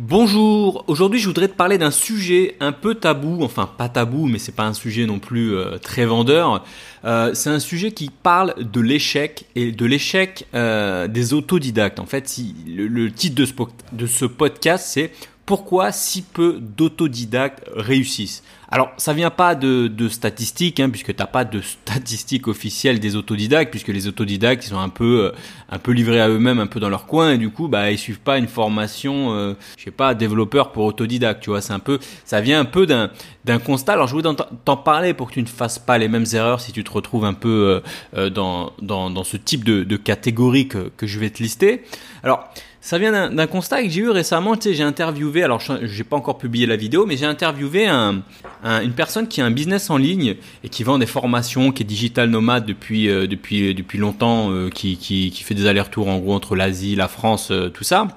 Bonjour, aujourd'hui je voudrais te parler d'un sujet un peu tabou, enfin pas tabou mais c'est pas un sujet non plus euh, très vendeur. Euh, c'est un sujet qui parle de l'échec et de l'échec euh, des autodidactes. En fait, si, le, titre de ce, de ce podcast c'est pourquoi si peu d'autodidactes réussissent alors, ça vient pas de, de statistiques, hein, puisque t'as pas de statistiques officielles des autodidactes, puisque les autodidactes ils sont un peu, euh, un peu livrés à eux-mêmes, un peu dans leur coin, et du coup, bah, ils suivent pas une formation, euh, je sais pas, développeur pour autodidacte, tu vois. C'est un peu, ça vient un peu d'un, d'un constat. Alors, je voulais t'en parler pour que tu ne fasses pas les mêmes erreurs si tu te retrouves un peu euh, euh, dans, dans, dans ce type de, de catégorie que, que je vais te lister. Alors, ça vient d'un constat que j'ai eu récemment. Tu sais, j'ai interviewé, alors j'ai pas encore publié la vidéo, mais j'ai interviewé un, une personne qui a un business en ligne et qui vend des formations, qui est digital nomade depuis euh, depuis depuis longtemps, euh, qui, qui, qui fait des allers-retours en gros entre l'Asie, la France, euh, tout ça.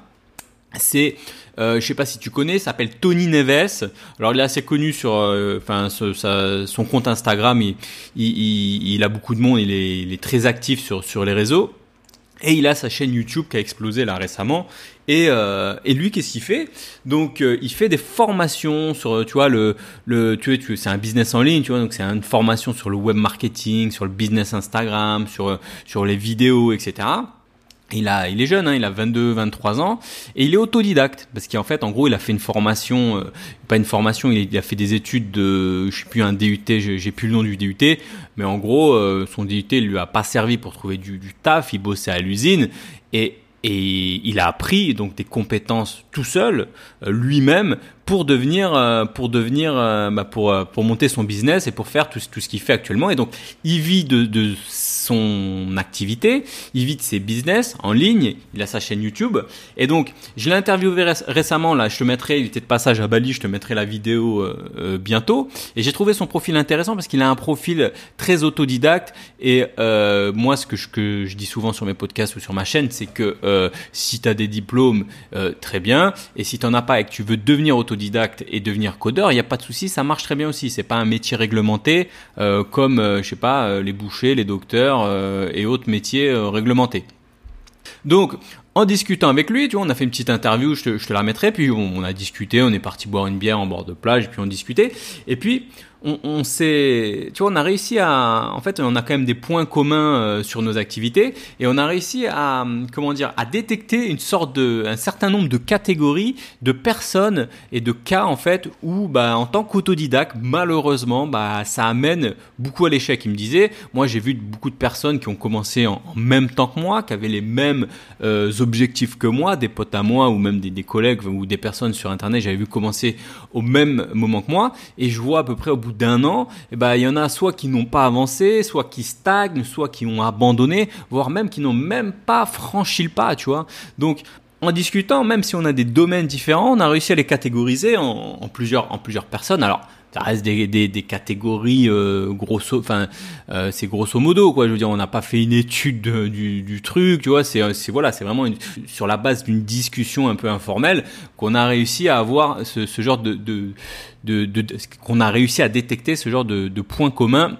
C'est euh, je sais pas si tu connais, s'appelle Tony Neves. Alors il est assez connu sur, enfin son compte Instagram, il, il, il, a beaucoup de monde, il est, est très actif sur sur les réseaux. Et il a sa chaîne YouTube qui a explosé là récemment. Et, euh, et lui, qu'est-ce qu'il fait? Donc, euh, il fait des formations sur, tu vois, le, le, tu, tu c'est un business en ligne, tu vois, donc c'est une formation sur le web marketing, sur le business Instagram, sur sur les vidéos, etc. Il, a, il est jeune, hein, il a 22, 23 ans, et il est autodidacte, parce qu'en fait, en gros, il a fait une formation, euh, pas une formation, il a fait des études de, je sais plus, un DUT, j'ai plus le nom du DUT, mais en gros, euh, son DUT lui a pas servi pour trouver du, du taf, il bossait à l'usine, et, et il a appris donc des compétences tout seul, euh, lui-même, pour devenir, pour devenir, bah pour, pour monter son business et pour faire tout, tout ce qu'il fait actuellement. Et donc, il vit de, de son activité, il vit de ses business en ligne, il a sa chaîne YouTube. Et donc, je l'ai interviewé récemment, là, je te mettrai, il était de passage à Bali, je te mettrai la vidéo euh, euh, bientôt. Et j'ai trouvé son profil intéressant parce qu'il a un profil très autodidacte. Et euh, moi, ce que je, que je dis souvent sur mes podcasts ou sur ma chaîne, c'est que si tu as des diplômes, très bien. Et si tu n'en as pas et que tu veux devenir autodidacte et devenir codeur, il n'y a pas de souci, ça marche très bien aussi. C'est pas un métier réglementé comme, je sais pas, les bouchers, les docteurs euh, et autres métiers euh, réglementés. Donc, en discutant avec lui, tu vois, on a fait une petite interview, je te, la mettrai, puis on, on, a discuté, on est parti boire une bière en bord de plage, puis on discutait, et puis on, s'est, tu vois, on a réussi à, en fait, on a quand même des points communs euh, sur nos activités, et on a réussi à, comment dire, à détecter une sorte de, un certain nombre de catégories de personnes et de cas en fait où, bah, en tant qu'autodidacte, malheureusement, bah, ça amène beaucoup à l'échec. Il me disait, moi, j'ai vu beaucoup de personnes qui ont commencé en, même temps que moi, qui avaient les mêmes euh, objectifs que moi, des potes à moi ou même des collègues ou des personnes sur Internet, j'avais vu commencer au même moment que moi, et je vois à peu près au bout d'un an, eh ben, il y en a soit qui n'ont pas avancé, soit qui stagnent, soit qui ont abandonné, voire même qui n'ont même pas franchi le pas, tu vois. Donc, en discutant, même si on a des domaines différents, on a réussi à les catégoriser en, en plusieurs, en plusieurs personnes. Alors, ça reste des, des, des catégories euh, grosso enfin euh, c'est grosso modo quoi. Je veux dire on n'a pas fait une étude du, du truc tu vois. C'est c'est voilà c'est vraiment une, sur la base d'une discussion un peu informelle qu'on a réussi à avoir ce, ce genre de, de, de, de qu'on a réussi à détecter ce genre de, de points communs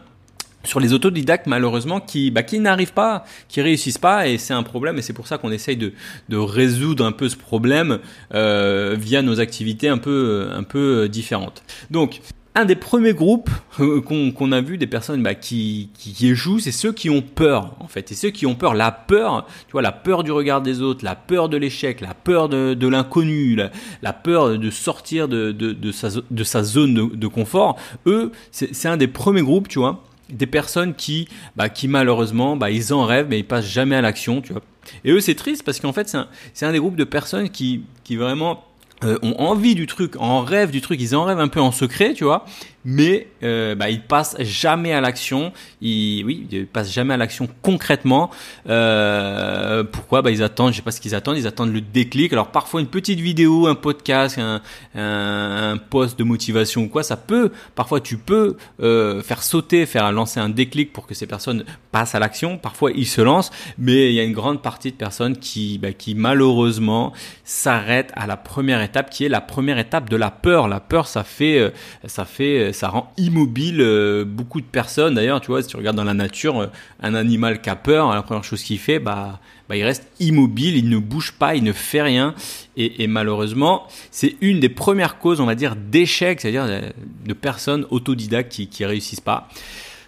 sur les autodidactes malheureusement qui bah, qui n'arrivent pas, qui réussissent pas. Et c'est un problème. Et c'est pour ça qu'on essaye de, de résoudre un peu ce problème euh, via nos activités un peu un peu différentes. Donc un des premiers groupes euh, qu'on a vu des personnes bah, qui, échouent, c'est ceux qui ont peur en fait. Et ceux qui ont peur, la peur, tu vois, la peur du regard des autres, la peur de l'échec, la peur de, l'inconnu, la, peur de sortir de, sa, zone de, de confort. Eux, c'est un des premiers groupes, tu vois, des personnes qui, bah, qui malheureusement, bah, ils en rêvent mais ils passent jamais à l'action, tu vois. Et eux, c'est triste parce qu'en fait, c'est un, un des groupes de personnes qui, qui vraiment euh, ont envie du truc, en rêve du truc, ils en rêvent un peu en secret, tu vois, mais euh, bah, ils passent jamais à l'action. Ils, oui, ils passent jamais à l'action concrètement. Euh, pourquoi? Bah, Ils attendent, je sais pas ce qu'ils attendent, ils attendent le déclic. Alors parfois une petite vidéo, un podcast, un, un, un post de motivation ou quoi, ça peut, parfois tu peux euh, faire sauter, faire lancer un déclic pour que ces personnes passent à l'action. Parfois ils se lancent, mais il y a une grande partie de personnes qui, bah, qui malheureusement s'arrêtent à la première étape, qui est la première étape de la peur. La peur, ça fait, euh, ça fait, ça rend immobile euh, beaucoup de personnes. D'ailleurs, tu vois, si tu regardes dans la nature, euh, un animal qui a peur, la première chose qu'il fait, bah, bah, il reste immobile, il ne bouge pas, il ne fait rien. Et, malheureusement, c'est une des premières causes, on va dire, d'échec, c'est-à-dire de personnes autodidactes qui, qui réussissent pas.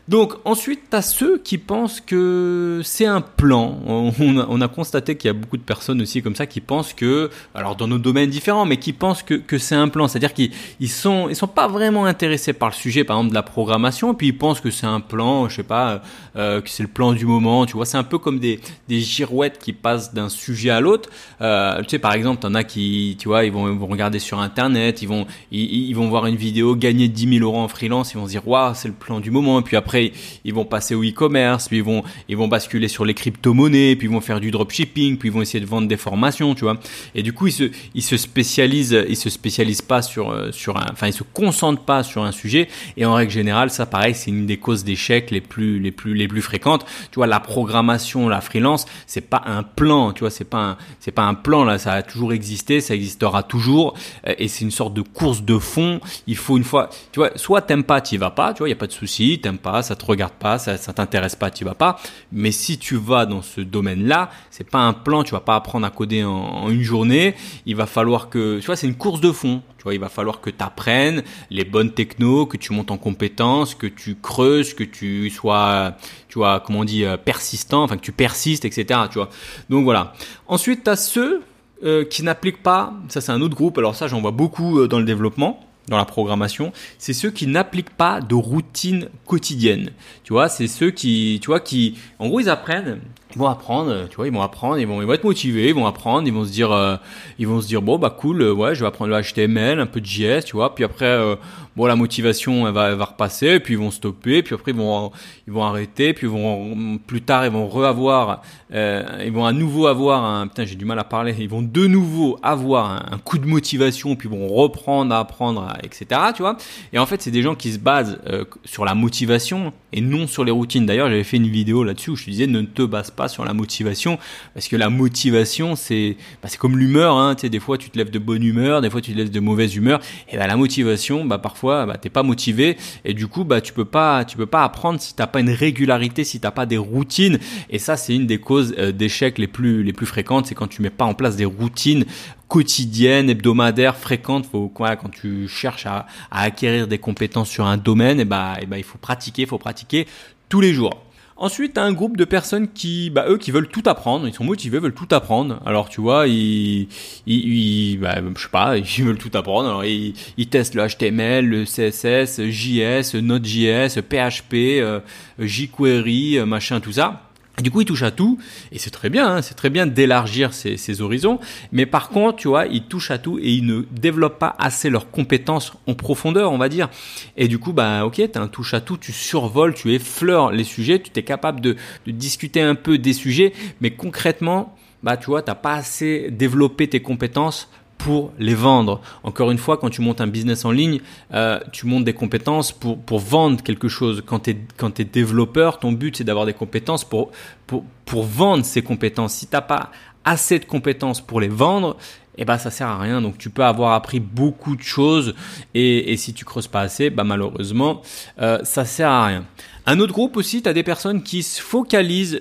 Donc ensuite, tu as ceux qui pensent que c'est un plan. On a, on a constaté qu'il y a beaucoup de personnes aussi comme ça qui pensent que, alors dans nos domaines différents, mais qui pensent que, que c'est un plan. C'est-à-dire qu'ils ils sont, ils sont pas vraiment intéressés par le sujet, par exemple de la programmation, et puis ils pensent que c'est un plan, je sais pas, euh, que c'est le plan du moment. Tu vois, c'est un peu comme des, des girouettes qui passent d'un sujet à l'autre. Euh, tu sais, par exemple, t'en as qui, tu vois, ils vont, ils vont regarder sur Internet, ils vont, ils, ils vont voir une vidéo, gagner 10 000 euros en freelance, ils vont se dire, waouh, c'est le plan du moment. Et puis après ils vont passer au e-commerce, puis ils vont, ils vont basculer sur les crypto-monnaies, puis ils vont faire du dropshipping, puis ils vont essayer de vendre des formations, tu vois. Et du coup, ils se, ils se spécialisent, ils se spécialisent pas sur, euh, sur un, enfin, ils se concentrent pas sur un sujet. Et en règle générale, ça, pareil, c'est une des causes d'échec les plus, les plus, les plus fréquentes. Tu vois, la programmation, la freelance, c'est pas un plan, tu vois, c'est pas c'est pas un plan, là, ça a toujours existé, ça existera toujours. Euh, et c'est une sorte de course de fond. Il faut une fois, tu vois, soit t'aimes pas, t'y vas pas, tu vois, il y a pas de souci, t'aimes pas, ça te regarde pas, ça, ça t'intéresse pas, tu vas pas. Mais si tu vas dans ce domaine-là, c'est pas un plan, tu vas pas apprendre à coder en, une journée. Il va falloir que, tu vois, c'est une course de fond. Tu vois, il va falloir que tu apprennes les bonnes technos, que tu montes en compétences, que tu creuses, que tu sois, tu vois, comment on dit, euh, persistant, enfin que tu persistes, etc. Tu vois. Donc voilà. Ensuite, tu as ceux euh, qui n'appliquent pas, ça c'est un autre groupe, alors ça j'en vois beaucoup euh, dans le développement, dans la programmation, c'est ceux qui n'appliquent pas de routine quotidienne. Tu vois, c'est ceux qui, tu vois, qui, en gros, ils apprennent, ils vont apprendre, tu vois, ils vont apprendre, ils vont, ils vont être motivés, ils vont apprendre, ils vont se dire, euh, ils vont se dire, bon, bah cool, euh, ouais, je vais apprendre le HTML, un peu de JS, tu vois, puis après, euh, bon, la motivation, elle va, elle va repasser, puis ils vont stopper, puis après, ils vont, ils vont arrêter, puis ils vont, plus tard, ils vont reavoir, ils vont à nouveau avoir un, putain, j'ai du mal à parler, ils vont de nouveau avoir un, un coup de motivation, puis ils vont reprendre à apprendre, etc., tu vois. Et en fait, c'est des gens qui se basent sur la motivation et non sur les routines. D'ailleurs, j'avais fait une vidéo là-dessus où je disais, ne te base pas sur la motivation, parce que la motivation, c'est bah, c'est comme l'humeur. Hein, des fois, tu te lèves de bonne humeur, des fois, tu te lèves de mauvaise humeur. Et bah, la motivation, bah, parfois, bah, t'es pas motivé, et du coup, bah, tu peux pas, tu peux pas apprendre si t'as pas une régularité, si t'as pas des routines. Et ça, c'est une des causes euh, d'échec les plus les plus fréquentes, c'est quand tu mets pas en place des routines quotidiennes, hebdomadaires, fréquentes. Faut, quoi, quand tu cherches à, à, acquérir des compétences sur un domaine, et bah, et bah, il faut pratiquer, il faut pratiquer tous les jours. Ensuite, un groupe de personnes qui, bah, eux, qui veulent tout apprendre. Ils sont motivés, veulent tout apprendre. Alors, tu vois, ils, ils, ils bah, je sais pas, ils veulent tout apprendre. Alors, ils, ils testent le HTML, le CSS, JS, Node.js, PHP, euh, jQuery, euh, machin, tout ça. Du coup, ils touchent à tout, et c'est très bien, hein, c'est très bien d'élargir ses, horizons. Mais par contre, tu vois, ils touchent à tout et ils ne développent pas assez leurs compétences en profondeur, on va dire. Et du coup, bah, ok, t'as un touche à tout, tu survoles, tu effleures les sujets, tu es capable de, de, discuter un peu des sujets, mais concrètement, bah, tu vois, t'as pas assez développé tes compétences pour les vendre. Encore une fois, quand tu montes un business en ligne, euh, tu montes des compétences pour, vendre quelque chose. Quand tu es, es développeur, ton but c'est d'avoir des compétences pour, pour, vendre ces compétences. Si tu n'as pas assez de compétences pour les vendre, eh ben ça sert à rien. Donc tu peux avoir appris beaucoup de choses et, et si tu creuses pas assez, bah malheureusement euh, ça sert à rien. Un autre groupe aussi, tu as des personnes qui se focalisent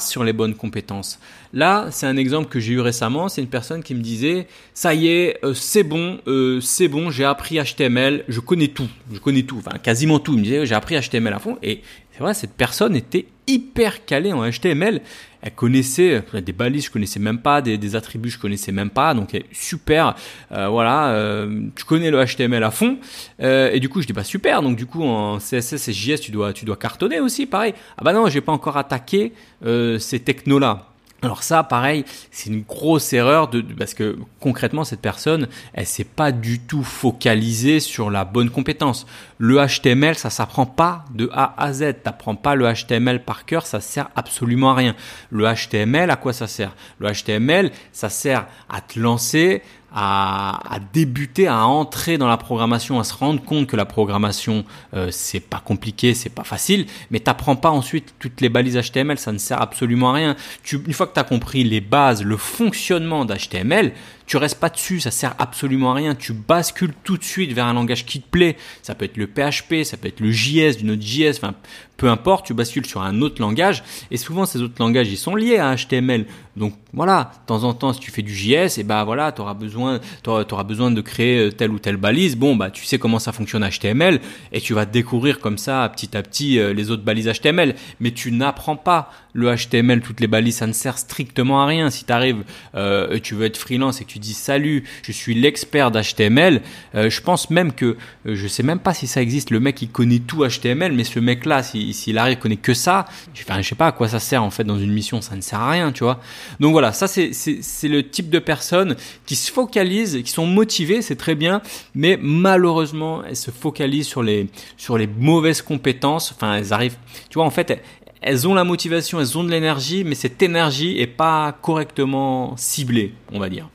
sur les bonnes compétences. Là, c'est un exemple que j'ai eu récemment. C'est une personne qui me disait ça y est, euh, c'est bon, euh, c'est bon, j'ai appris HTML, je connais tout, je connais tout, enfin quasiment tout. Il me disait j'ai appris HTML à fond et c'est vrai, cette personne était hyper calée en HTML. Elle connaissait des balises, je connaissais même pas, des, attributs, je connaissais même pas. Donc super, euh, voilà, euh, tu connais le HTML à fond. Euh, et du coup, je dis bah super. Donc du coup, en CSS et JS, tu dois, tu dois cartonner aussi, pareil. Ah bah non, j'ai pas encore attaqué ces technos là. Alors ça, pareil, c'est une grosse erreur parce que concrètement, cette personne, elle s'est pas du tout focalisée sur la bonne compétence. Le HTML, ça s'apprend pas de A à Z. T'apprends pas le HTML par cœur, ça sert absolument à rien. Le HTML, à quoi ça sert? Le HTML, ça sert à te lancer, à, à, débuter, à entrer dans la programmation, à se rendre compte que la programmation euh, c'est pas compliqué, c'est pas facile, mais t'apprends pas ensuite toutes les balises HTML, ça ne sert absolument à rien. Tu, une fois que tu as compris les bases, le fonctionnement d'HTML, tu restes pas dessus, ça sert absolument à rien. Tu bascules tout de suite vers un langage qui te plaît. Ça peut être le PHP, ça peut être le JS, du Node.js, enfin peu importe, tu bascules sur un autre langage. Et souvent ces autres langages, ils sont liés à HTML. Donc voilà, de temps en temps, si tu fais du JS, et ben voilà, tu auras besoin, auras besoin de créer euh, telle ou telle balise. Bon bah tu sais comment ça fonctionne HTML et tu vas découvrir comme ça petit à petit euh, les autres balises HTML. Mais tu n'apprends pas le HTML, toutes les balises, ça ne sert strictement à rien. Si tu arrives, euh, tu veux être freelance et que tu dis salut, je suis l'expert d'HTML, euh, je pense même que, euh, je sais même pas si ça existe, le mec il connaît tout HTML, mais ce mec-là, s'il si, arrive, connaît que ça, enfin, je sais pas à quoi ça sert en fait dans une mission, ça ne sert à rien, tu vois. Donc voilà, ça c'est le type de personnes qui se focalisent, qui sont motivées, c'est très bien, mais malheureusement, elles se focalisent sur les, sur les mauvaises compétences, enfin elles arrivent, tu vois, en fait, elles ont la motivation, elles ont de l'énergie, mais cette énergie est pas correctement ciblée, on va dire.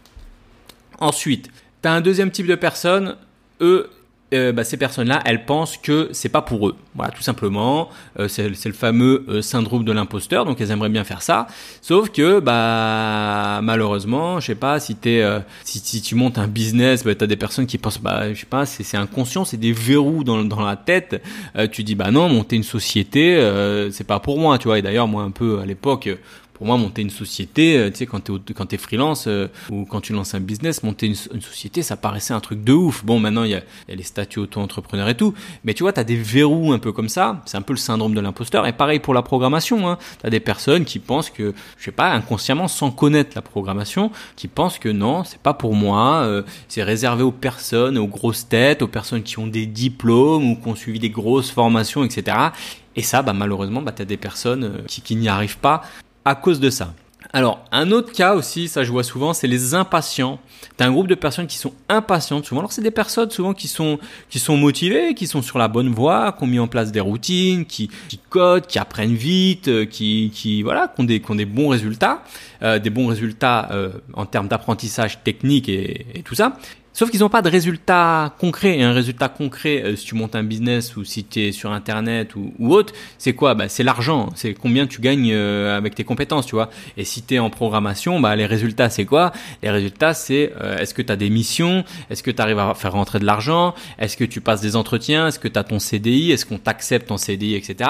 Ensuite, tu as un deuxième type de personnes, eux, euh, bah, ces personnes-là, elles pensent que c'est pas pour eux. Voilà, tout simplement. Euh, c'est le fameux euh, syndrome de l'imposteur, donc elles aimeraient bien faire ça. Sauf que, bah, malheureusement, je sais pas, si t'es, si, tu montes un business, bah, t'as des personnes qui pensent, bah, je sais pas, c'est inconscient, c'est des verrous dans, dans la tête. tu dis, bah non, monter une société, c'est pas pour moi, tu vois. Et d'ailleurs, moi, un peu à l'époque, pour moi, monter une société, euh, tu sais, quand t'es quand es freelance euh, ou quand tu lances un business, monter une, société, ça paraissait un truc de ouf. Bon, maintenant il y a, les statuts auto-entrepreneurs et tout, mais tu vois, t'as des verrous un peu comme ça. C'est un peu le syndrome de l'imposteur. Et pareil pour la programmation. Hein. T'as des personnes qui pensent que, je sais pas, inconsciemment, sans connaître la programmation, qui pensent que non, c'est pas pour moi. Euh, c'est réservé aux personnes, aux grosses têtes, aux personnes qui ont des diplômes ou qui ont suivi des grosses formations, etc. Et ça, bah, malheureusement, bah, tu as des personnes qui n'y arrivent pas à cause de ça. Alors, un autre cas aussi, ça je vois souvent, c'est les impatients. T'as un groupe de personnes qui sont impatientes souvent. Alors c'est des personnes souvent qui sont qui sont motivées, qui sont sur la bonne voie, qui ont mis en place des routines, qui, qui codent, qui apprennent vite, euh, qui qui voilà, qui ont des qui ont des bons résultats, euh, des bons résultats euh, en termes d'apprentissage technique et, et tout ça. Sauf qu'ils n'ont pas de résultat concret. Et un résultat concret, euh, si tu montes un business ou si tu es sur Internet ou, ou autre, c'est quoi? Bah, C'est l'argent. C'est combien tu gagnes euh, avec tes compétences, tu vois. Et si tu es en programmation, bah, les résultats, c'est quoi? Les résultats, c'est euh, est-ce que tu as des missions? Est-ce que tu arrives à faire rentrer de l'argent? Est-ce que tu passes des entretiens? Est-ce que tu as ton CDI Est-ce qu'on t'accepte en CDI, etc.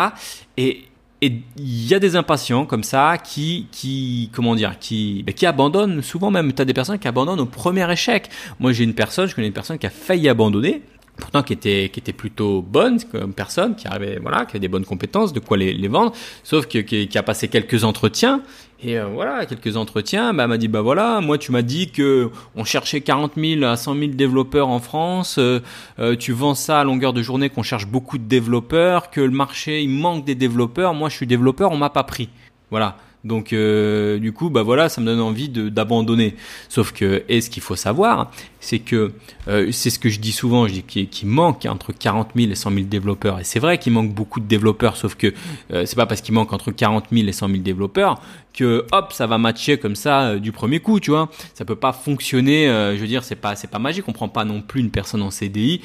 Et, et il y a des impatients comme ça qui, qui comment dire, qui, ben, qui abandonnent. Souvent même, tu as des personnes qui abandonnent au premier échec. Moi, j'ai une personne, je connais une personne qui a failli abandonner pourtant qui était qui était plutôt bonne comme personne qui avait voilà qui avait des bonnes compétences de quoi les, vendre sauf que qui, a passé quelques entretiens et euh, voilà quelques entretiens. Bah m'a dit bah voilà moi tu m'as dit que on cherchait 40 000 à 100 000 développeurs en France. Euh, euh, tu vends ça à longueur de journée qu'on cherche beaucoup de développeurs que le marché il manque des développeurs. Moi je suis développeur on m'a pas pris. Voilà. Donc euh, du coup, bah voilà, ça me donne envie d'abandonner. Sauf que, et ce qu'il faut savoir, c'est que euh, c'est ce que je dis souvent, je dis qu'il manque entre 40 000 et 100 000 développeurs. Et c'est vrai qu'il manque beaucoup de développeurs, sauf que euh, c'est pas parce qu'il manque entre 40 000 et 100 000 développeurs que hop, ça va matcher comme ça euh, du premier coup, tu vois. Ça peut pas fonctionner. je veux dire, c'est pas c'est pas magique. On prend pas non plus une personne en CDI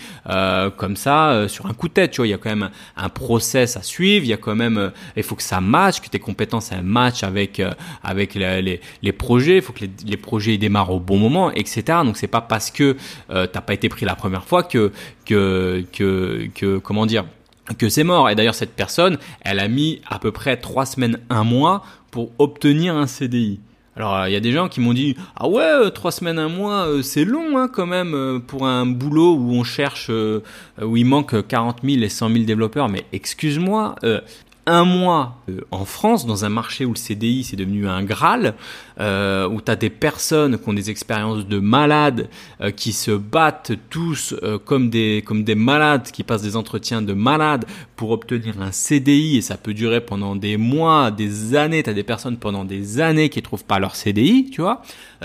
comme ça sur un coup de tête. Tu vois, il y a quand même un, process à suivre. Il y a quand même, il faut que ça matche, que tes compétences elles matchent avec avec les, les, projets. Il faut que les, projets démarrent au bon moment, etc. Donc c'est pas parce parce que euh, t'as pas été pris la première fois que que que, que comment dire que c'est mort. Et d'ailleurs, cette personne, elle a mis à peu près trois semaines, un mois pour obtenir un CDI. Alors, il y a des gens qui m'ont dit ah ouais, euh, trois semaines, un mois, euh, c'est long hein, quand même pour un boulot où on cherche, où il manque 40 000 et 100 000 développeurs. Mais excuse-moi, un mois euh, en France, dans un marché où le CDI c'est devenu un Graal, euh, où tu as des personnes qui ont des expériences de malades, euh, qui se battent tous comme, des, comme des malades, qui passent des entretiens de malades pour obtenir un CDI, et ça peut durer pendant des mois, des années, tu as des personnes pendant des années qui ne trouvent pas leur CDI, tu vois.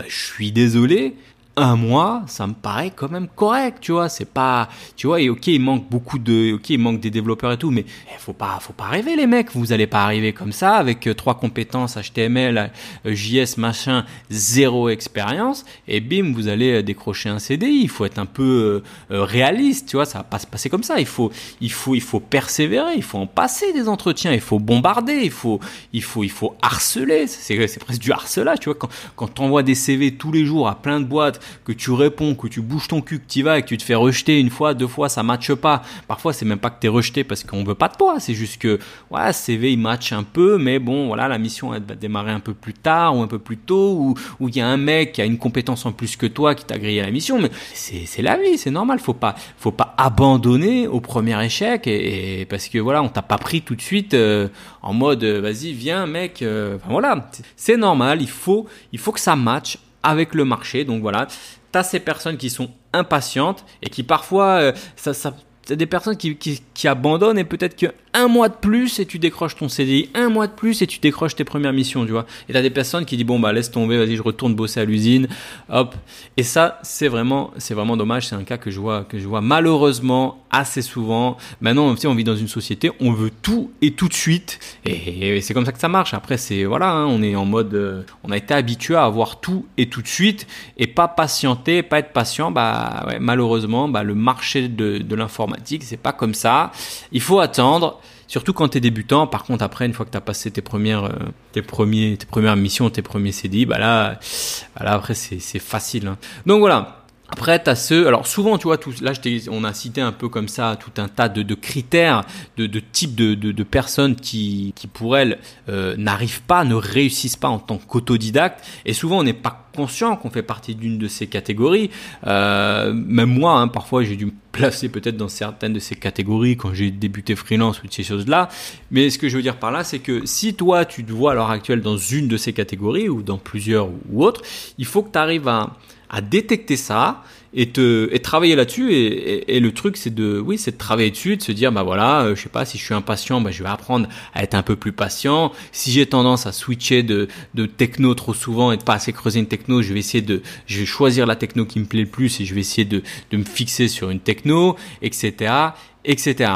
Je suis désolé, un mois, ça me paraît quand même correct, tu vois. C'est pas, tu vois, et ok, il manque beaucoup de, ok, il manque des développeurs et tout, mais eh, faut pas, faut pas rêver les mecs. Vous allez pas arriver comme ça avec euh, trois compétences HTML, euh, JS, machin, zéro expérience, et bim, vous allez euh, décrocher un CDI. Il faut être un peu réaliste, tu vois. Ça va pas se passer comme ça. Il faut, il faut, il faut persévérer. Il faut en passer des entretiens. Il faut bombarder. Il faut, il faut, il faut harceler. C'est, presque du harcelage, tu vois. Quand, quand t'envoies des CV tous les jours à plein de boîtes que tu réponds, que tu bouges ton cul, que tu vas et que tu te fais rejeter une fois, deux fois, ça matche pas. Parfois, c'est même pas que tu es rejeté parce qu'on veut pas de toi, c'est juste que ouais, CV il match un peu, mais bon, voilà, la mission va démarrer un peu plus tard ou un peu plus tôt, ou il y a un mec qui a une compétence en plus que toi qui t'a grillé la mission, mais c'est la vie, c'est normal, faut pas faut pas abandonner au premier échec et, parce que voilà, on t'a pas pris tout de suite euh, en mode euh, vas-y viens mec, euh, voilà, c'est normal, il faut il faut que ça matche avec le marché. Donc voilà, tu as ces personnes qui sont impatientes et qui parfois, euh, ça, ça, des personnes qui, qui, qui abandonnent et peut-être que un mois de plus et tu décroches ton CDI, un mois de plus et tu décroches tes premières missions, tu vois. Et t'as des personnes qui disent bon bah laisse tomber, vas-y je retourne bosser à l'usine, hop. Et ça c'est vraiment c'est vraiment dommage, c'est un cas que je vois que je vois malheureusement assez souvent. Maintenant on vit dans une société, on veut tout et tout de suite et, c'est comme ça que ça marche. Après c'est voilà, hein, on est en mode, euh, on a été habitué à avoir tout et tout de suite et pas patienter, pas être patient. Bah ouais, malheureusement bah le marché de, de l'informatique c'est pas comme ça. Il faut attendre. Surtout quand tu es débutant, par contre après une fois que tu as passé tes premières euh, tes premiers tes premières missions, tes premiers CDI, bah là bah là après c'est facile. Hein. Donc voilà, après, tu as ceux, alors souvent, tu vois, tout, là, on a cité un peu comme ça tout un tas de, critères, de, types de, personnes qui, qui pour elles, euh, n'arrivent pas, ne réussissent pas en tant qu'autodidacte. Et souvent, on n'est pas conscient qu'on fait partie d'une de ces catégories. Euh, même moi, hein, parfois, j'ai dû me placer peut-être dans certaines de ces catégories quand j'ai débuté freelance ou de ces choses-là. Mais ce que je veux dire par là, c'est que si toi, tu te vois à l'heure actuelle dans une de ces catégories ou dans plusieurs ou autres, il faut que tu arrives à à détecter ça et te et travailler là-dessus. Et, et, le truc c'est de oui c'est de travailler dessus de se dire bah voilà euh, je sais pas si je suis impatient bah je vais apprendre à être un peu plus patient. Si j'ai tendance à switcher de de techno trop souvent et de pas assez creuser une techno je vais essayer de je vais choisir la techno qui me plaît le plus et je vais essayer de de me fixer sur une techno etc etc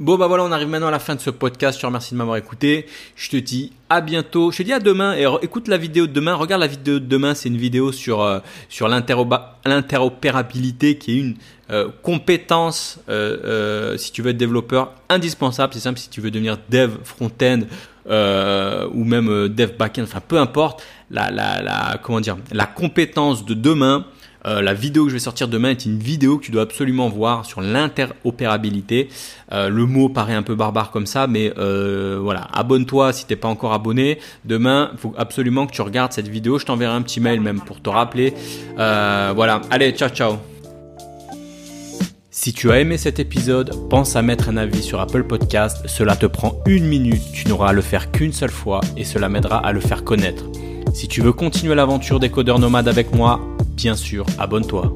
Bon bah voilà, on arrive maintenant à la fin de ce podcast. Je te remercie de m'avoir écouté. Je te dis à bientôt. Je te dis à demain et écoute la vidéo de demain. Regarde la vidéo de demain. C'est une vidéo sur euh, sur l'interopérabilité qui est une euh, compétence euh, si tu veux être développeur indispensable. C'est simple si tu veux devenir dev front-end ou même dev back-end. Enfin peu importe. La, la, la comment dire la compétence de demain euh, la vidéo que je vais sortir demain est une vidéo que tu dois absolument voir sur l'interopérabilité. Euh, le mot paraît un peu barbare comme ça, mais euh, voilà, abonne-toi si t'es pas encore abonné. Demain, faut absolument que tu regardes cette vidéo. Je t'enverrai un petit mail même pour te rappeler. voilà, allez, ciao ciao. Si tu as aimé cet épisode, pense à mettre un avis sur Apple Podcast. Cela te prend une minute, tu n'auras à le faire qu'une seule fois et cela m'aidera à le faire connaître. Si tu veux continuer l'aventure des codeurs nomades avec moi, bien sûr, abonne-toi.